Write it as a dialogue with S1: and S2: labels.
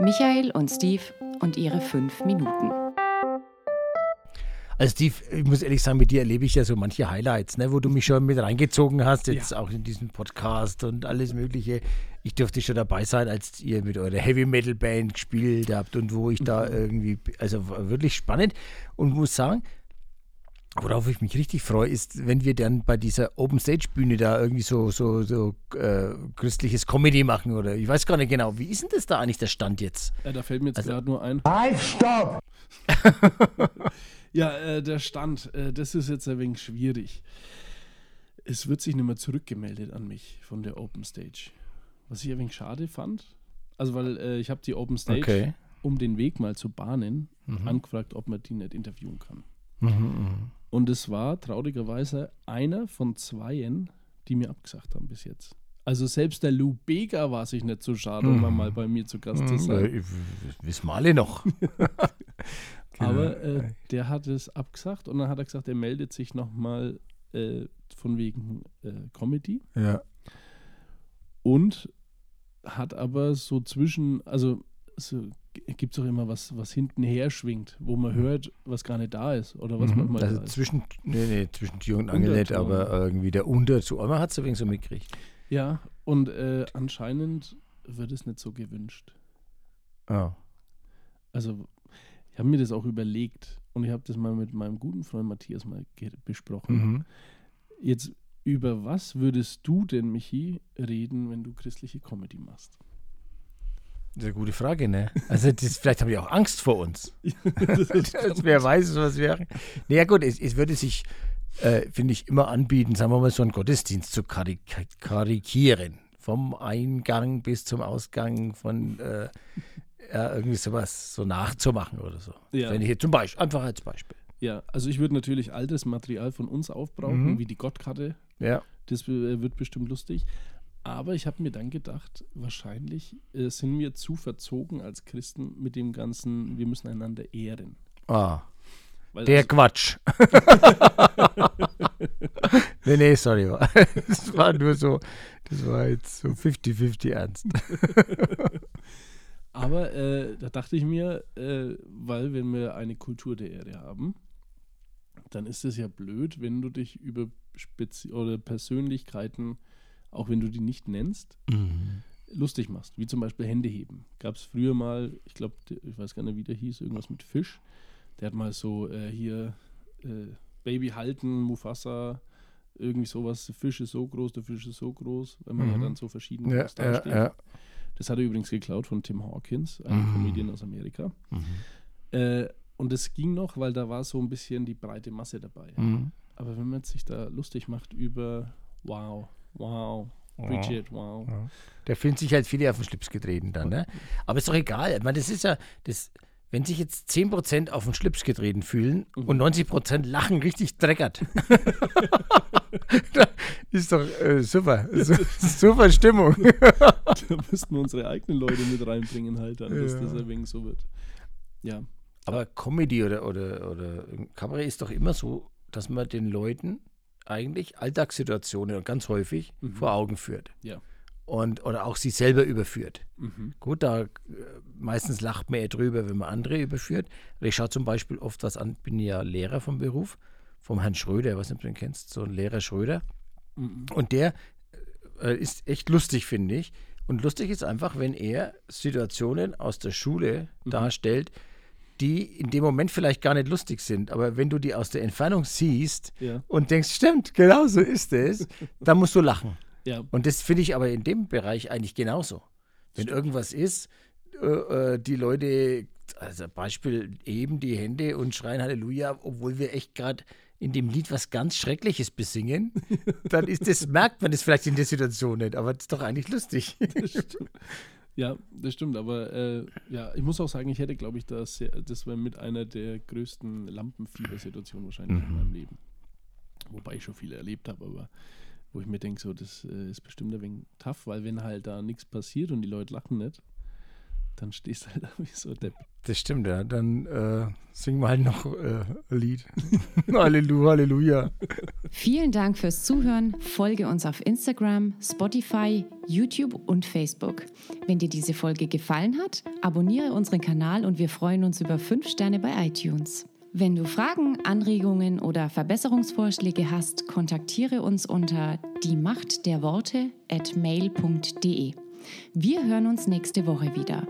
S1: Michael und Steve und ihre fünf Minuten.
S2: Also Steve, ich muss ehrlich sagen, mit dir erlebe ich ja so manche Highlights, ne, wo du mich schon mit reingezogen hast, jetzt ja. auch in diesen Podcast und alles Mögliche. Ich durfte schon dabei sein, als ihr mit eurer Heavy Metal Band gespielt habt und wo ich da mhm. irgendwie, also wirklich spannend und muss sagen, Worauf ich mich richtig freue, ist, wenn wir dann bei dieser Open Stage Bühne da irgendwie so, so, so äh, christliches Comedy machen oder ich weiß gar nicht genau. Wie ist denn das da eigentlich der Stand jetzt?
S3: Ja, da fällt mir jetzt also, gerade nur ein.
S4: Halt, stopp!
S3: ja, äh, der Stand, äh, das ist jetzt ein wenig schwierig. Es wird sich nicht mehr zurückgemeldet an mich von der Open Stage. Was ich ein wenig schade fand. Also, weil äh, ich habe die Open Stage, okay. um den Weg mal zu bahnen, mhm. angefragt, ob man die nicht interviewen kann. Mhm, mhm. Und es war traurigerweise einer von zweien, die mir abgesagt haben bis jetzt. Also selbst der Lou Bega war sich nicht so schade, um mhm. mal bei mir zu Gast zu sein.
S2: Äh, wissen wir alle noch.
S3: Aber genau. äh, der hat es abgesagt und dann hat er gesagt, er meldet sich nochmal äh, von wegen äh, Comedy.
S2: Ja.
S3: Und hat aber so zwischen, also so gibt es auch immer was, was hinten her schwingt, wo man hört, was gar nicht da ist oder was mhm. manchmal
S2: also zwischen, nee, nee, zwischen Tür und Angel nicht, aber irgendwie der Unterton. Aber man hat es übrigens so mitgekriegt.
S3: Ja, und äh, anscheinend wird es nicht so gewünscht.
S2: Oh.
S3: Also, ich habe mir das auch überlegt und ich habe das mal mit meinem guten Freund Matthias mal besprochen. Mhm. Jetzt, über was würdest du denn, Michi, reden, wenn du christliche Comedy machst?
S2: Das ist eine gute Frage, ne? Also das, vielleicht haben die auch Angst vor uns. wer weiß, was wäre. Naja gut, es, es würde sich, äh, finde ich, immer anbieten, sagen wir mal, so einen Gottesdienst zu karik karikieren. Vom Eingang bis zum Ausgang von äh, ja, irgendwie sowas so nachzumachen oder so. Ja. Wenn ich jetzt zum Beispiel, einfach als Beispiel.
S3: Ja, also ich würde natürlich altes Material von uns aufbrauchen, mhm. wie die Gottkarte.
S2: Ja.
S3: Das wird bestimmt lustig. Aber ich habe mir dann gedacht, wahrscheinlich äh, sind wir zu verzogen als Christen mit dem ganzen, wir müssen einander ehren.
S2: Ah. Weil der Quatsch. nee, nee, sorry. Das war nur so, das war jetzt so 50-50 ernst.
S3: Aber äh, da dachte ich mir, äh, weil wenn wir eine Kultur der Ehre haben, dann ist es ja blöd, wenn du dich über Spezi oder Persönlichkeiten auch wenn du die nicht nennst, mhm. lustig machst. Wie zum Beispiel Hände heben. Gab es früher mal, ich glaube, ich weiß gar nicht, wie der hieß, irgendwas mit Fisch. Der hat mal so äh, hier äh, Baby halten, Mufasa, irgendwie sowas. Der Fisch ist so groß, der Fisch ist so groß, wenn man mhm. ja dann so verschiedene
S2: ja, ja, ja.
S3: Das hat er übrigens geklaut von Tim Hawkins, einem mhm. Comedian aus Amerika. Mhm. Äh, und es ging noch, weil da war so ein bisschen die breite Masse dabei. Mhm. Aber wenn man sich da lustig macht über, wow, Wow. Bridget, wow.
S2: Der fühlt sich halt viele auf den Schlips getreten dann, ne? Aber ist doch egal. Ich meine, das ist ja, das, wenn sich jetzt 10% auf den Schlips getreten fühlen mhm. und 90% lachen richtig dreckert. ist doch äh, super. super Stimmung.
S3: da müssten wir unsere eigenen Leute mit reinbringen, halt dann, dass ja. das ein wenig so wird. Ja.
S2: Aber Comedy oder, oder, oder Kabarett ist doch immer so, dass man den Leuten eigentlich Alltagssituationen ganz häufig mhm. vor Augen führt.
S3: Ja.
S2: Und, oder auch sich selber überführt. Mhm. Gut, da äh, meistens lacht man eher drüber, wenn man andere überführt. Ich schaue zum Beispiel oft was an, bin ja Lehrer vom Beruf, vom Herrn Schröder, ich weiß nicht, ob du ihn kennst, so ein Lehrer Schröder. Mhm. Und der äh, ist echt lustig, finde ich. Und lustig ist einfach, wenn er Situationen aus der Schule mhm. darstellt, die in dem Moment vielleicht gar nicht lustig sind, aber wenn du die aus der Entfernung siehst ja. und denkst, stimmt, genau so ist es, dann musst du lachen.
S3: Ja.
S2: Und das finde ich aber in dem Bereich eigentlich genauso. Wenn irgendwas ist, äh, äh, die Leute, also Beispiel, eben die Hände und schreien Halleluja, obwohl wir echt gerade in dem Lied was ganz Schreckliches besingen, dann ist das, merkt man das vielleicht in der Situation nicht, aber das ist doch eigentlich lustig.
S3: Ja, das stimmt, aber äh, ja, ich muss auch sagen, ich hätte, glaube ich, das, das war mit einer der größten Lampenfiebersituationen wahrscheinlich mhm. in meinem Leben. Wobei ich schon viele erlebt habe, aber wo ich mir denke, so, das äh, ist bestimmt ein wenig tough, weil wenn halt da nichts passiert und die Leute lachen nicht, dann stehst du halt da wie so Depp.
S2: Das stimmt, ja. Dann äh, singen wir halt noch äh, ein Lied. Halleluja, Halleluja.
S1: Vielen Dank fürs Zuhören. Folge uns auf Instagram, Spotify, YouTube und Facebook. Wenn dir diese Folge gefallen hat, abonniere unseren Kanal und wir freuen uns über 5 Sterne bei iTunes. Wenn du Fragen, Anregungen oder Verbesserungsvorschläge hast, kontaktiere uns unter die Macht der Worte at mail.de. Wir hören uns nächste Woche wieder.